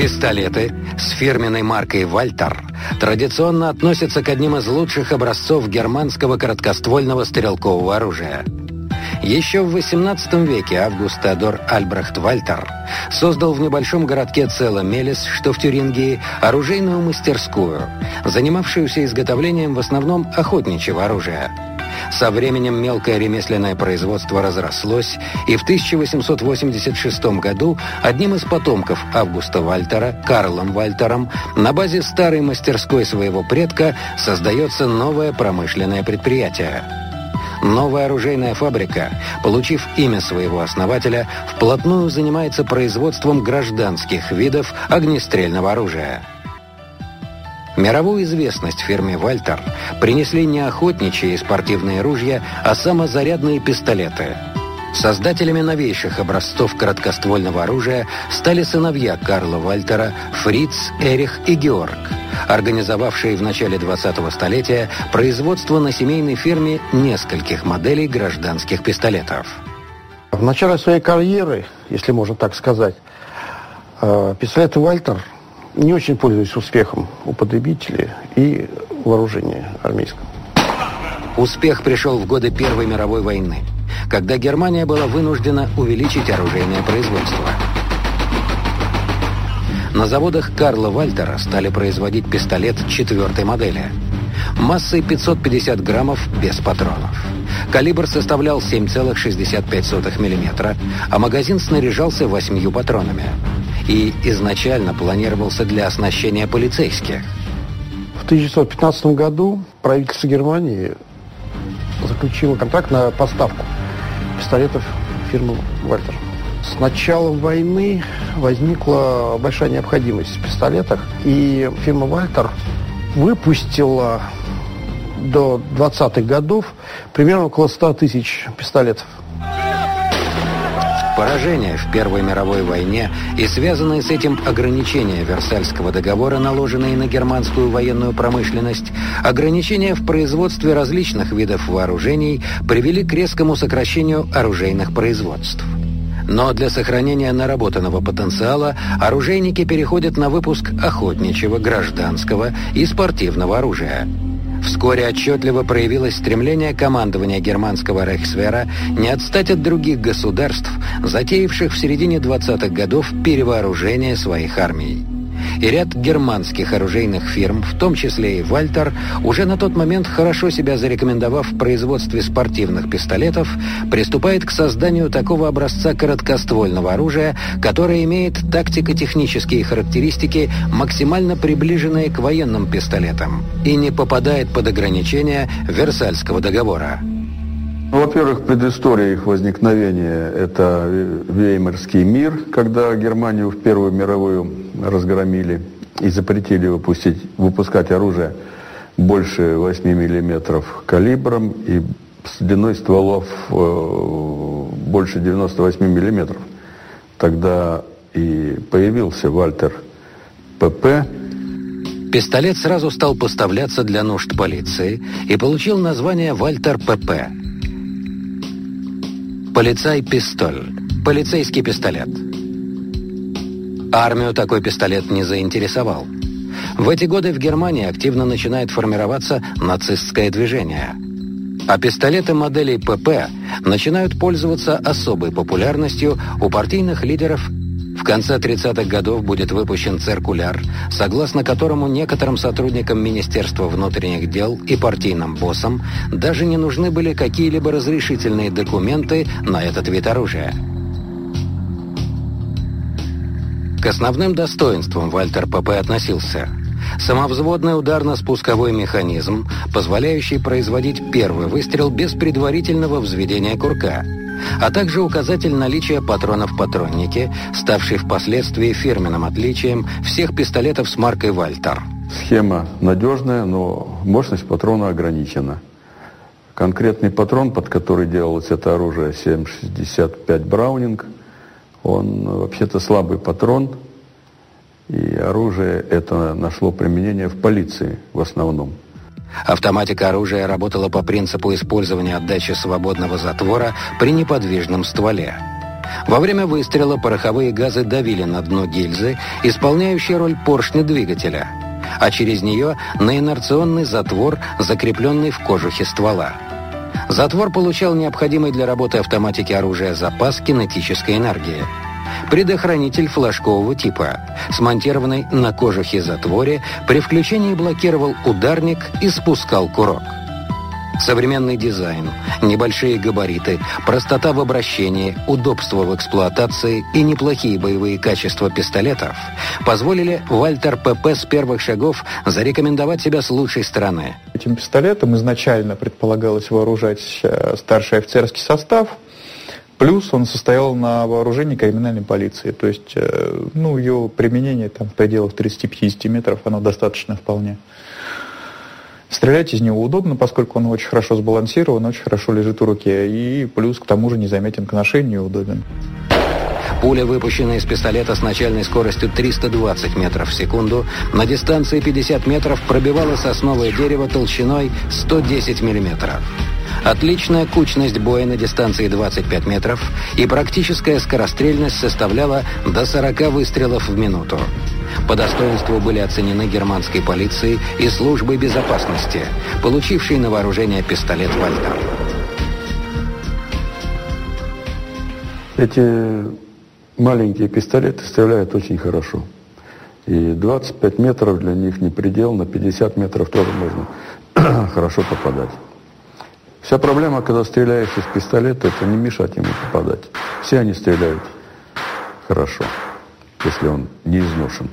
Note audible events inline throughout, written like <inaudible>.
Пистолеты с фирменной маркой «Вальтер» традиционно относятся к одним из лучших образцов германского короткоствольного стрелкового оружия. Еще в XVIII веке Август Теодор Альбрехт Вальтер создал в небольшом городке Цела-Мелис, что в Тюрингии, оружейную мастерскую, занимавшуюся изготовлением в основном охотничьего оружия. Со временем мелкое ремесленное производство разрослось, и в 1886 году одним из потомков Августа Вальтера, Карлом Вальтером, на базе старой мастерской своего предка создается новое промышленное предприятие. Новая оружейная фабрика, получив имя своего основателя, вплотную занимается производством гражданских видов огнестрельного оружия. Мировую известность фирме «Вальтер» принесли не охотничьи и спортивные ружья, а самозарядные пистолеты. Создателями новейших образцов короткоствольного оружия стали сыновья Карла Вальтера, Фриц, Эрих и Георг, организовавшие в начале 20-го столетия производство на семейной фирме нескольких моделей гражданских пистолетов. В начале своей карьеры, если можно так сказать, э, пистолеты «Вальтер» не очень пользуясь успехом у потребителей и вооружения армейского. Успех пришел в годы Первой мировой войны, когда Германия была вынуждена увеличить оружейное производство. На заводах Карла Вальтера стали производить пистолет четвертой модели. Массой 550 граммов без патронов. Калибр составлял 7,65 мм, а магазин снаряжался восьмью патронами и изначально планировался для оснащения полицейских. В 1915 году правительство Германии заключило контракт на поставку пистолетов фирмы «Вальтер». С началом войны возникла большая необходимость в пистолетах, и фирма «Вальтер» выпустила до 20-х годов примерно около 100 тысяч пистолетов. Поражение в Первой мировой войне и связанные с этим ограничения Версальского договора, наложенные на германскую военную промышленность, ограничения в производстве различных видов вооружений привели к резкому сокращению оружейных производств. Но для сохранения наработанного потенциала оружейники переходят на выпуск охотничьего, гражданского и спортивного оружия – Вскоре отчетливо проявилось стремление командования германского Рейхсвера не отстать от других государств, затеявших в середине 20-х годов перевооружение своих армий и ряд германских оружейных фирм, в том числе и «Вальтер», уже на тот момент хорошо себя зарекомендовав в производстве спортивных пистолетов, приступает к созданию такого образца короткоствольного оружия, которое имеет тактико-технические характеристики, максимально приближенные к военным пистолетам и не попадает под ограничения Версальского договора. Во-первых, предыстория их возникновения – это Веймарский мир, когда Германию в Первую мировую разгромили и запретили выпустить, выпускать оружие больше 8 миллиметров калибром и с длиной стволов э, больше 98 миллиметров. Тогда и появился Вальтер ПП. Пистолет сразу стал поставляться для нужд полиции и получил название «Вальтер ПП». Полицай-пистоль. Полицейский пистолет. Армию такой пистолет не заинтересовал. В эти годы в Германии активно начинает формироваться нацистское движение. А пистолеты моделей ПП начинают пользоваться особой популярностью у партийных лидеров в конце 30-х годов будет выпущен циркуляр, согласно которому некоторым сотрудникам Министерства внутренних дел и партийным боссам даже не нужны были какие-либо разрешительные документы на этот вид оружия. К основным достоинствам Вальтер ПП относился самовзводный ударно-спусковой механизм, позволяющий производить первый выстрел без предварительного взведения курка – а также указатель наличия патронов в патроннике, ставший впоследствии фирменным отличием всех пистолетов с маркой «Вальтер». Схема надежная, но мощность патрона ограничена. Конкретный патрон, под который делалось это оружие, 7,65 Браунинг, он вообще-то слабый патрон, и оружие это нашло применение в полиции в основном. Автоматика оружия работала по принципу использования отдачи свободного затвора при неподвижном стволе. Во время выстрела пороховые газы давили на дно гильзы, исполняющей роль поршня двигателя, а через нее на инерционный затвор, закрепленный в кожухе ствола. Затвор получал необходимый для работы автоматики оружия запас кинетической энергии. Предохранитель флажкового типа, смонтированный на кожухе затворе, при включении блокировал ударник и спускал курок. Современный дизайн, небольшие габариты, простота в обращении, удобство в эксплуатации и неплохие боевые качества пистолетов позволили Вальтер ПП с первых шагов зарекомендовать себя с лучшей стороны. Этим пистолетом изначально предполагалось вооружать э, старший офицерский состав, Плюс он состоял на вооружении криминальной полиции. То есть, э, ну, ее применение там в пределах 30-50 метров, оно достаточно вполне. Стрелять из него удобно, поскольку он очень хорошо сбалансирован, очень хорошо лежит в руке. И плюс к тому же незаметен к ношению удобен. Пуля, выпущенная из пистолета с начальной скоростью 320 метров в секунду, на дистанции 50 метров пробивала сосновое дерево толщиной 110 миллиметров. Отличная кучность боя на дистанции 25 метров и практическая скорострельность составляла до 40 выстрелов в минуту. По достоинству были оценены германской полицией и службой безопасности, получившей на вооружение пистолет «Вальтер». Эти маленькие пистолеты стреляют очень хорошо. И 25 метров для них не предел, на 50 метров тоже можно <clears throat> хорошо попадать. Вся проблема, когда стреляешь из пистолета, это не мешать ему попадать. Все они стреляют хорошо, если он не изношен.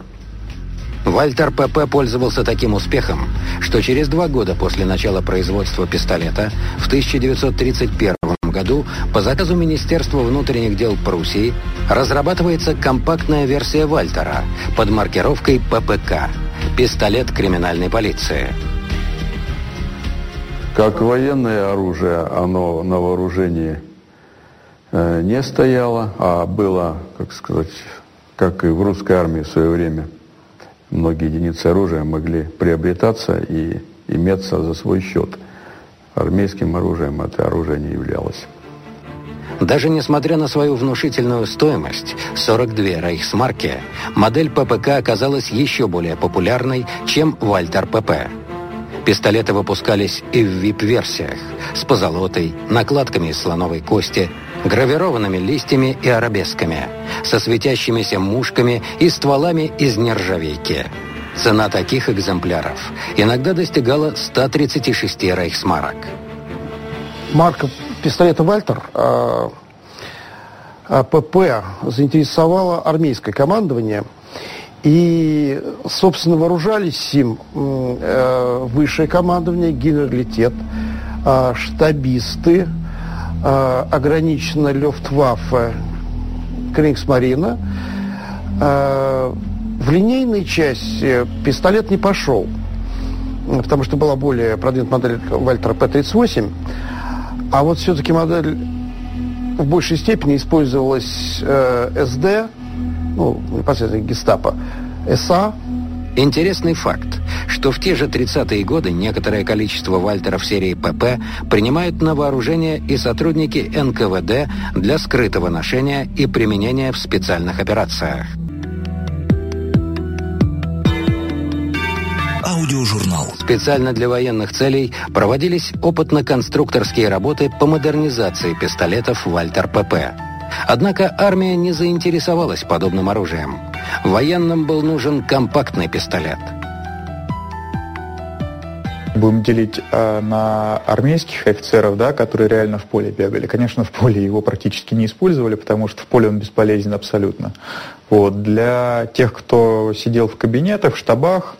Вальтер ПП пользовался таким успехом, что через два года после начала производства пистолета в 1931 году по заказу Министерства внутренних дел Пруссии разрабатывается компактная версия Вальтера под маркировкой ППК – пистолет криминальной полиции – как военное оружие, оно на вооружении э, не стояло, а было, как сказать, как и в русской армии в свое время. Многие единицы оружия могли приобретаться и иметься за свой счет. Армейским оружием это оружие не являлось. Даже несмотря на свою внушительную стоимость, 42 рейхсмарки, модель ППК оказалась еще более популярной, чем Вальтер ПП. Пистолеты выпускались и в VIP-версиях с позолотой, накладками из слоновой кости, гравированными листьями и арабесками, со светящимися мушками и стволами из нержавейки. Цена таких экземпляров иногда достигала 136 рейхсмарок. Марка пистолета «Вальтер» а, а, ПП заинтересовала армейское командование – и, собственно, вооружались им э, высшее командование, генералитет, э, штабисты, э, ограниченно Люфтваффе, Крингсмарина. Э, в линейной части пистолет не пошел, потому что была более продвинутая модель Вальтера П-38, а вот все-таки модель в большей степени использовалась э, СД, ну, непосредственно гестапо, СА. Интересный факт, что в те же 30-е годы некоторое количество вальтеров серии ПП принимают на вооружение и сотрудники НКВД для скрытого ношения и применения в специальных операциях. Аудиожурнал. Специально для военных целей проводились опытно-конструкторские работы по модернизации пистолетов «Вальтер ПП». Однако армия не заинтересовалась подобным оружием. Военным был нужен компактный пистолет. Будем делить э, на армейских офицеров, да, которые реально в поле бегали. Конечно, в поле его практически не использовали, потому что в поле он бесполезен абсолютно. Вот. Для тех, кто сидел в кабинетах, в штабах,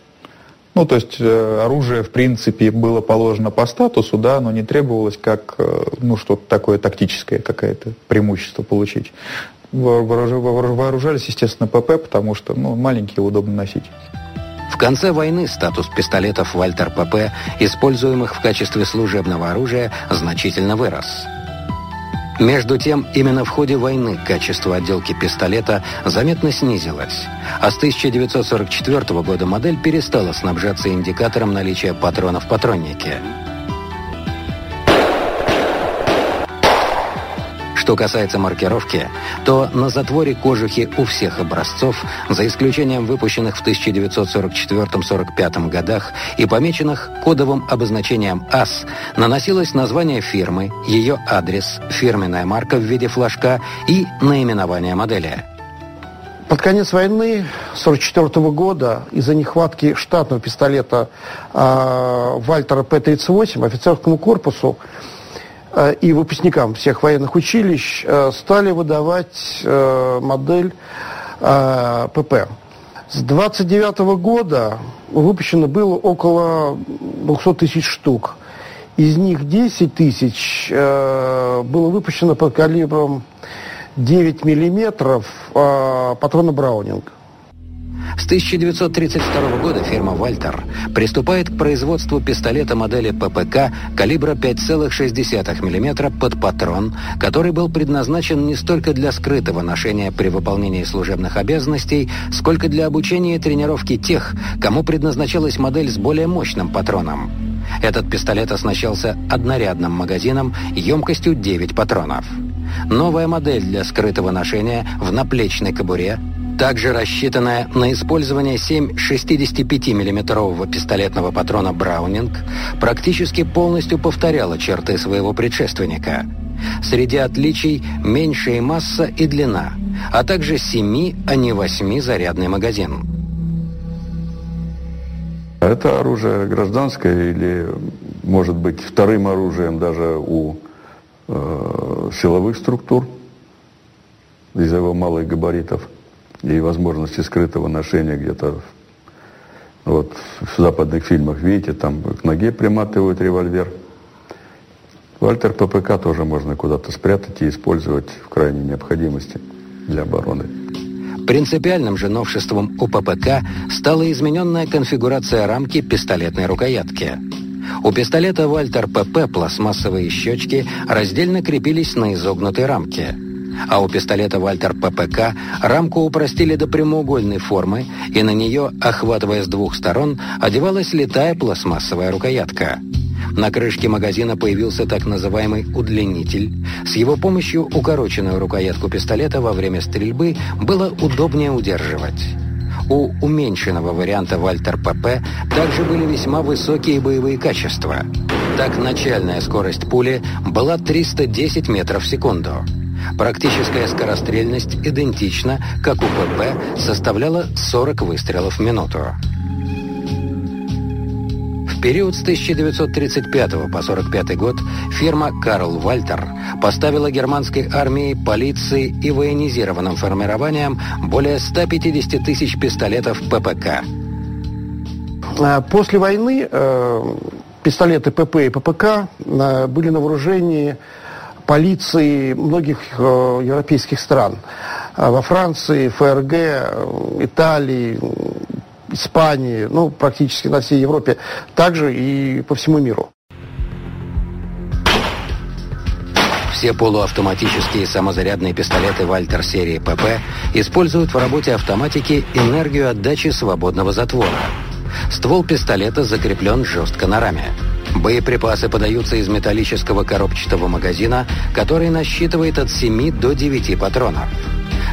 ну, то есть э, оружие, в принципе, было положено по статусу, да, но не требовалось как, э, ну, что-то такое тактическое, какое-то преимущество получить. Вооружались, естественно, ПП, потому что, ну, маленькие удобно носить. В конце войны статус пистолетов Вальтер ПП, используемых в качестве служебного оружия, значительно вырос – между тем, именно в ходе войны качество отделки пистолета заметно снизилось, а с 1944 года модель перестала снабжаться индикатором наличия патронов в патроннике. Что касается маркировки, то на затворе кожухи у всех образцов, за исключением выпущенных в 1944-45 годах и помеченных кодовым обозначением АС, наносилось название фирмы, ее адрес, фирменная марка в виде флажка и наименование модели. Под конец войны 1944 года из-за нехватки штатного пистолета э, Вальтера П-38 офицерскому корпусу и выпускникам всех военных училищ э, стали выдавать э, модель э, ПП. С 29 года выпущено было около 200 тысяч штук. Из них 10 тысяч было выпущено под калибром 9 миллиметров патрона Браунинг. С 1932 года фирма «Вальтер» приступает к производству пистолета модели ППК калибра 5,6 мм под патрон, который был предназначен не столько для скрытого ношения при выполнении служебных обязанностей, сколько для обучения и тренировки тех, кому предназначалась модель с более мощным патроном. Этот пистолет оснащался однорядным магазином емкостью 9 патронов. Новая модель для скрытого ношения в наплечной кобуре, также рассчитанная на использование 7 65 миллиметрового пистолетного патрона «Браунинг», практически полностью повторяла черты своего предшественника. Среди отличий меньшая масса и длина, а также 7, а не 8 зарядный магазин. Это оружие гражданское или, может быть, вторым оружием даже у Э, силовых структур из-за его малых габаритов и возможности скрытого ношения где-то вот в западных фильмах, видите, там к ноге приматывают револьвер. Вальтер ППК тоже можно куда-то спрятать и использовать в крайней необходимости для обороны. Принципиальным же новшеством у ППК стала измененная конфигурация рамки пистолетной рукоятки – у пистолета «Вальтер ПП» пластмассовые щечки раздельно крепились на изогнутой рамке. А у пистолета «Вальтер ППК» рамку упростили до прямоугольной формы, и на нее, охватывая с двух сторон, одевалась летая пластмассовая рукоятка. На крышке магазина появился так называемый удлинитель. С его помощью укороченную рукоятку пистолета во время стрельбы было удобнее удерживать. У уменьшенного варианта Вальтер ПП также были весьма высокие боевые качества. Так, начальная скорость пули была 310 метров в секунду. Практическая скорострельность идентична, как у ПП, составляла 40 выстрелов в минуту. В период с 1935 по 1945 год фирма «Карл Вальтер» поставила германской армии, полиции и военизированным формированиям более 150 тысяч пистолетов ППК. А, после войны э, пистолеты ПП и ППК э, были на вооружении полиции многих э, европейских стран. А во Франции, ФРГ, Италии, Испании, ну, практически на всей Европе, также и по всему миру. Все полуавтоматические самозарядные пистолеты «Вальтер» серии ПП используют в работе автоматики энергию отдачи свободного затвора. Ствол пистолета закреплен жестко на раме. Боеприпасы подаются из металлического коробчатого магазина, который насчитывает от 7 до 9 патронов.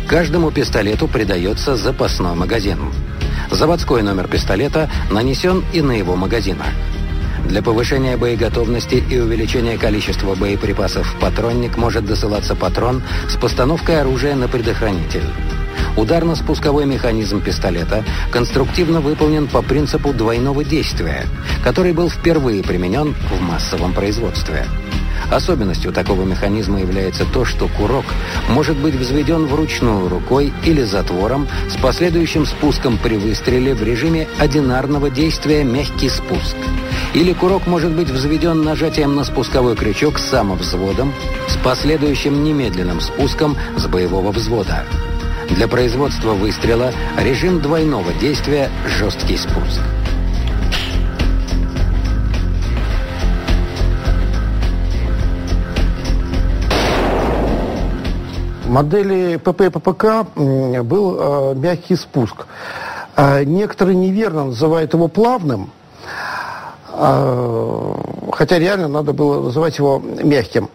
Каждому пистолету придается запасной магазин. Заводской номер пистолета нанесен и на его магазинах. Для повышения боеготовности и увеличения количества боеприпасов в патронник может досылаться патрон с постановкой оружия на предохранитель. Ударно-спусковой механизм пистолета конструктивно выполнен по принципу двойного действия, который был впервые применен в массовом производстве. Особенностью такого механизма является то, что курок может быть взведен вручную рукой или затвором с последующим спуском при выстреле в режиме одинарного действия «мягкий спуск». Или курок может быть взведен нажатием на спусковой крючок с самовзводом с последующим немедленным спуском с боевого взвода. Для производства выстрела режим двойного действия «жесткий спуск». модели ПП и ППК был э, мягкий спуск. Э, некоторые неверно называют его плавным, э, хотя реально надо было называть его мягким.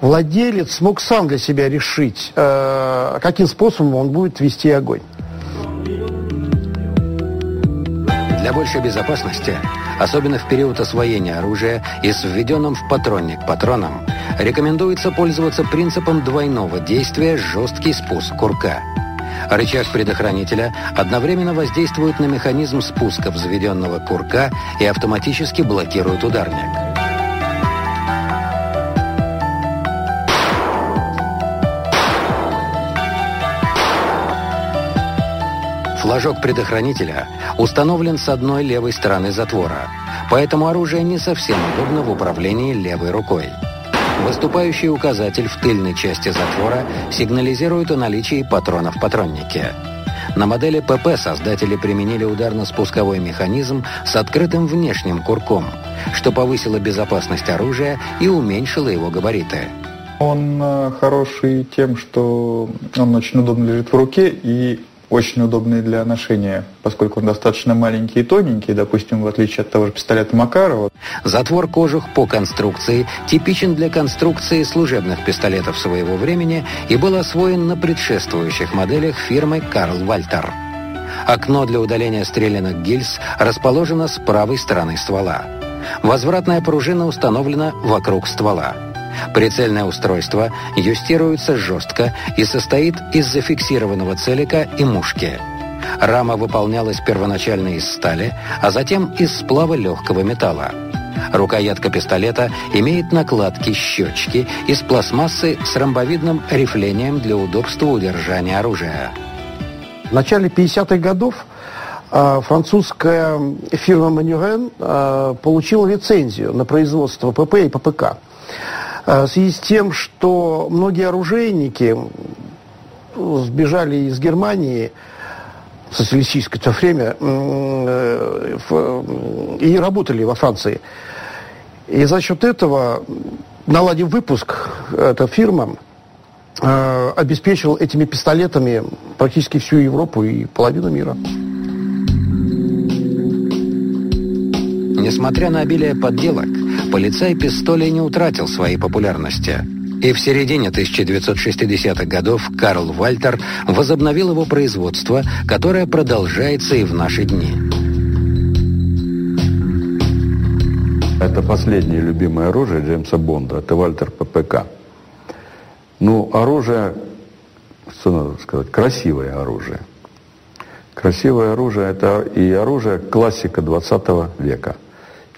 Владелец смог сам для себя решить, э, каким способом он будет вести огонь. Для большей безопасности, особенно в период освоения оружия и с введенным в патронник патроном, рекомендуется пользоваться принципом двойного действия «жесткий спуск курка». Рычаг предохранителя одновременно воздействует на механизм спуска взведенного курка и автоматически блокирует ударник. Флажок предохранителя установлен с одной левой стороны затвора, поэтому оружие не совсем удобно в управлении левой рукой. Выступающий указатель в тыльной части затвора сигнализирует о наличии патрона в патроннике. На модели ПП создатели применили ударно-спусковой механизм с открытым внешним курком, что повысило безопасность оружия и уменьшило его габариты. Он э, хороший тем, что он очень удобно лежит в руке и очень удобный для ношения, поскольку он достаточно маленький и тоненький, допустим, в отличие от того же пистолета Макарова. Затвор кожух по конструкции типичен для конструкции служебных пистолетов своего времени и был освоен на предшествующих моделях фирмы Карл Вальтер. Окно для удаления стрелянных гильз расположено с правой стороны ствола. Возвратная пружина установлена вокруг ствола. Прицельное устройство юстируется жестко и состоит из зафиксированного целика и мушки. Рама выполнялась первоначально из стали, а затем из сплава легкого металла. Рукоятка пистолета имеет накладки-щечки из пластмассы с ромбовидным рифлением для удобства удержания оружия. В начале 50-х годов а, французская фирма «Манюрен» получила лицензию на производство ПП и ППК. А, в связи с тем, что многие оружейники сбежали из Германии в социалистическое то время э, и работали во Франции. И за счет этого, наладив выпуск, эта фирма э, обеспечила этими пистолетами практически всю Европу и половину мира. Несмотря на обилие подделок, полицай пистолей не утратил своей популярности. И в середине 1960-х годов Карл Вальтер возобновил его производство, которое продолжается и в наши дни. Это последнее любимое оружие Джеймса Бонда. Это Вальтер ППК. Ну, оружие, что надо сказать, красивое оружие. Красивое оружие – это и оружие классика 20 века.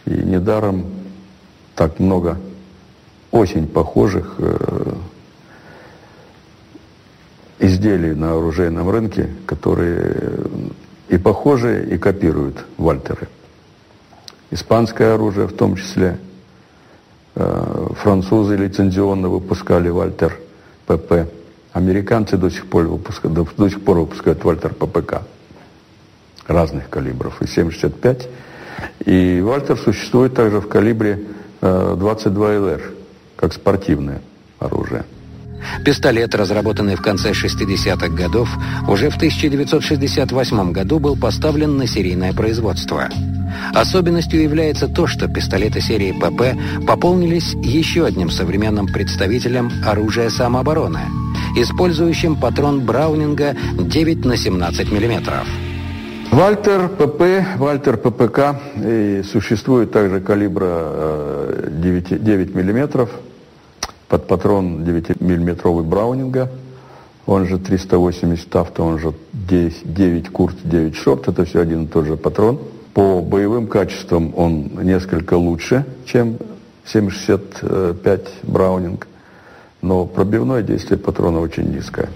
И недаром так много очень похожих э, изделий на оружейном рынке, которые и похожие, и копируют Вальтеры. Испанское оружие в том числе. Э, французы лицензионно выпускали Вальтер ПП. Американцы до сих пор выпускают, до, сих пор выпускают Вальтер ППК разных калибров, и 7,65. И Вальтер существует также в калибре 22 э, ЛР, как спортивное оружие. Пистолет, разработанный в конце 60-х годов, уже в 1968 году был поставлен на серийное производство. Особенностью является то, что пистолеты серии ПП пополнились еще одним современным представителем оружия самообороны, использующим патрон Браунинга 9 на 17 миллиметров. Вальтер ПП, Вальтер ППК, и существует также калибра 9, э, 9 мм, под патрон 9-миллиметровый Браунинга, он же 380 авто, он же 10, 9 курт, 9 шорт, это все один и тот же патрон. По боевым качествам он несколько лучше, чем 7,65 Браунинг, но пробивное действие патрона очень низкое.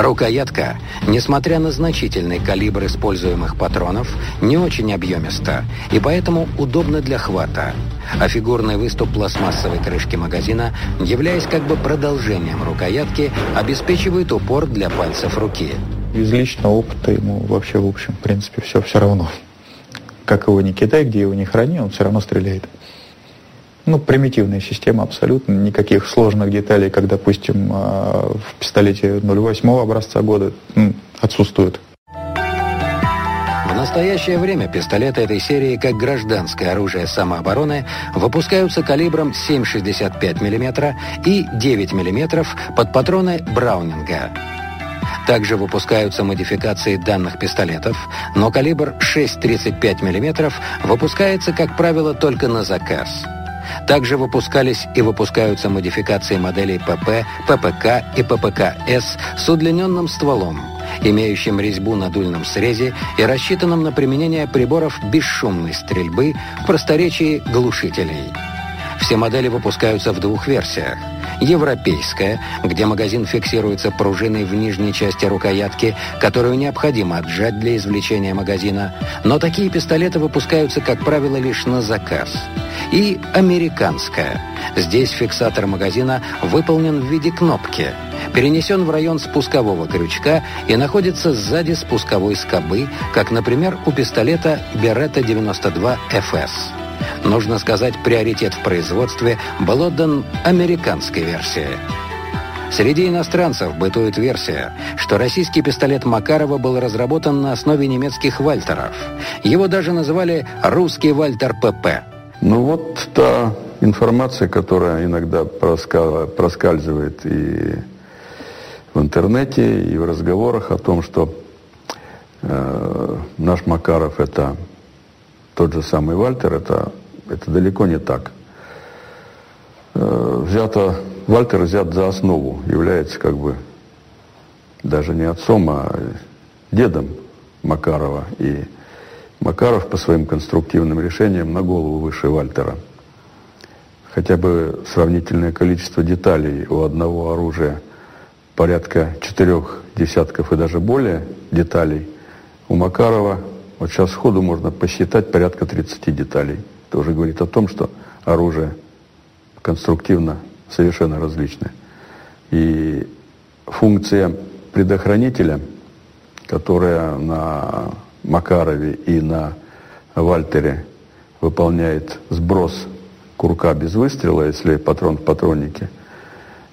Рукоятка, несмотря на значительный калибр используемых патронов, не очень объемиста и поэтому удобна для хвата. А фигурный выступ пластмассовой крышки магазина, являясь как бы продолжением рукоятки, обеспечивает упор для пальцев руки. Из личного опыта ему вообще, в общем, в принципе, все все равно. Как его не кидай, где его не храни, он все равно стреляет. Ну, примитивная система абсолютно, никаких сложных деталей, как, допустим, а, в пистолете 08 образца года отсутствует. В настоящее время пистолеты этой серии, как гражданское оружие самообороны, выпускаются калибром 7,65 мм и 9 мм под патроны Браунинга. Также выпускаются модификации данных пистолетов, но калибр 6,35 мм выпускается, как правило, только на заказ. Также выпускались и выпускаются модификации моделей ПП, ППК и ППК-С с удлиненным стволом, имеющим резьбу на дульном срезе и рассчитанным на применение приборов бесшумной стрельбы в просторечии глушителей. Все модели выпускаются в двух версиях. Европейская, где магазин фиксируется пружиной в нижней части рукоятки, которую необходимо отжать для извлечения магазина, но такие пистолеты выпускаются, как правило, лишь на заказ. И американская. Здесь фиксатор магазина выполнен в виде кнопки, перенесен в район спускового крючка и находится сзади спусковой скобы, как, например, у пистолета Beretta 92 FS. Нужно сказать, приоритет в производстве был отдан американской версии. Среди иностранцев бытует версия, что российский пистолет Макарова был разработан на основе немецких «Вальтеров». Его даже называли «русский Вальтер ПП». Ну вот та информация, которая иногда проскальзывает и в интернете, и в разговорах о том, что э, наш Макаров это тот же самый Вальтер, это, это далеко не так. Э, взято, Вальтер взят за основу, является как бы даже не отцом, а дедом Макарова. И Макаров по своим конструктивным решениям на голову выше Вальтера. Хотя бы сравнительное количество деталей у одного оружия порядка четырех десятков и даже более деталей. У Макарова вот сейчас сходу можно посчитать порядка 30 деталей. Это уже говорит о том, что оружие конструктивно совершенно различное. И функция предохранителя, которая на Макарове и на Вальтере выполняет сброс курка без выстрела, если патрон в патроннике,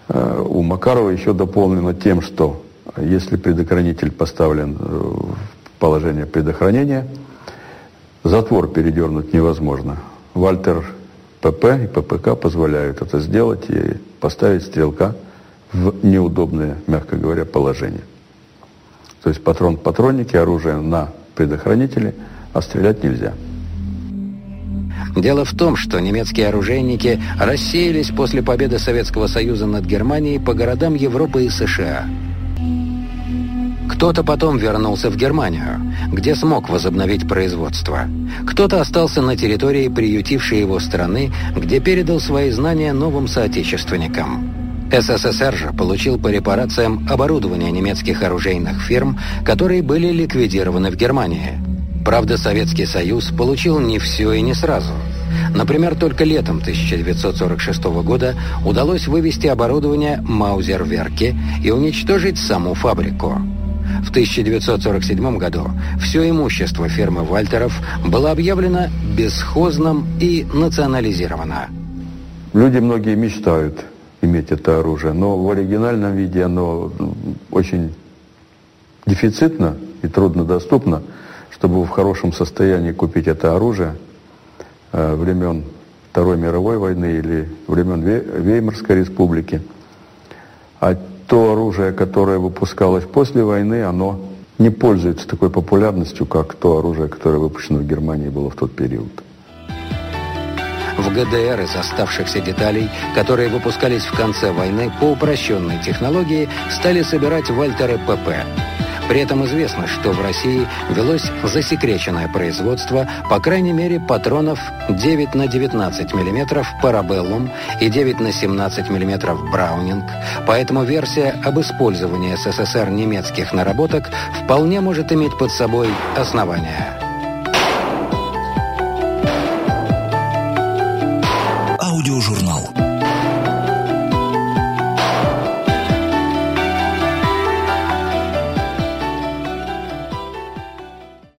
э, у Макарова еще дополнено тем, что если предохранитель поставлен в положение предохранения. Затвор передернуть невозможно. Вальтер ПП и ППК позволяют это сделать и поставить стрелка в неудобное, мягко говоря, положение. То есть патрон в патроннике, оружие на предохранителе, а стрелять нельзя. Дело в том, что немецкие оружейники рассеялись после победы Советского Союза над Германией по городам Европы и США – кто-то потом вернулся в Германию, где смог возобновить производство. Кто-то остался на территории приютившей его страны, где передал свои знания новым соотечественникам. СССР же получил по репарациям оборудование немецких оружейных фирм, которые были ликвидированы в Германии. Правда, Советский Союз получил не все и не сразу. Например, только летом 1946 года удалось вывести оборудование Маузерверки и уничтожить саму фабрику. В 1947 году все имущество фирмы Вальтеров было объявлено бесхозным и национализировано. Люди многие мечтают иметь это оружие, но в оригинальном виде оно ну, очень дефицитно и труднодоступно, чтобы в хорошем состоянии купить это оружие э, времен Второй мировой войны или времен Веймарской республики. А то оружие, которое выпускалось после войны, оно не пользуется такой популярностью, как то оружие, которое выпущено в Германии было в тот период. В ГДР из оставшихся деталей, которые выпускались в конце войны по упрощенной технологии, стали собирать Вальтеры ПП при этом известно, что в России велось засекреченное производство, по крайней мере, патронов 9 на 19 мм парабеллум и 9 на 17 мм браунинг, поэтому версия об использовании СССР немецких наработок вполне может иметь под собой основания.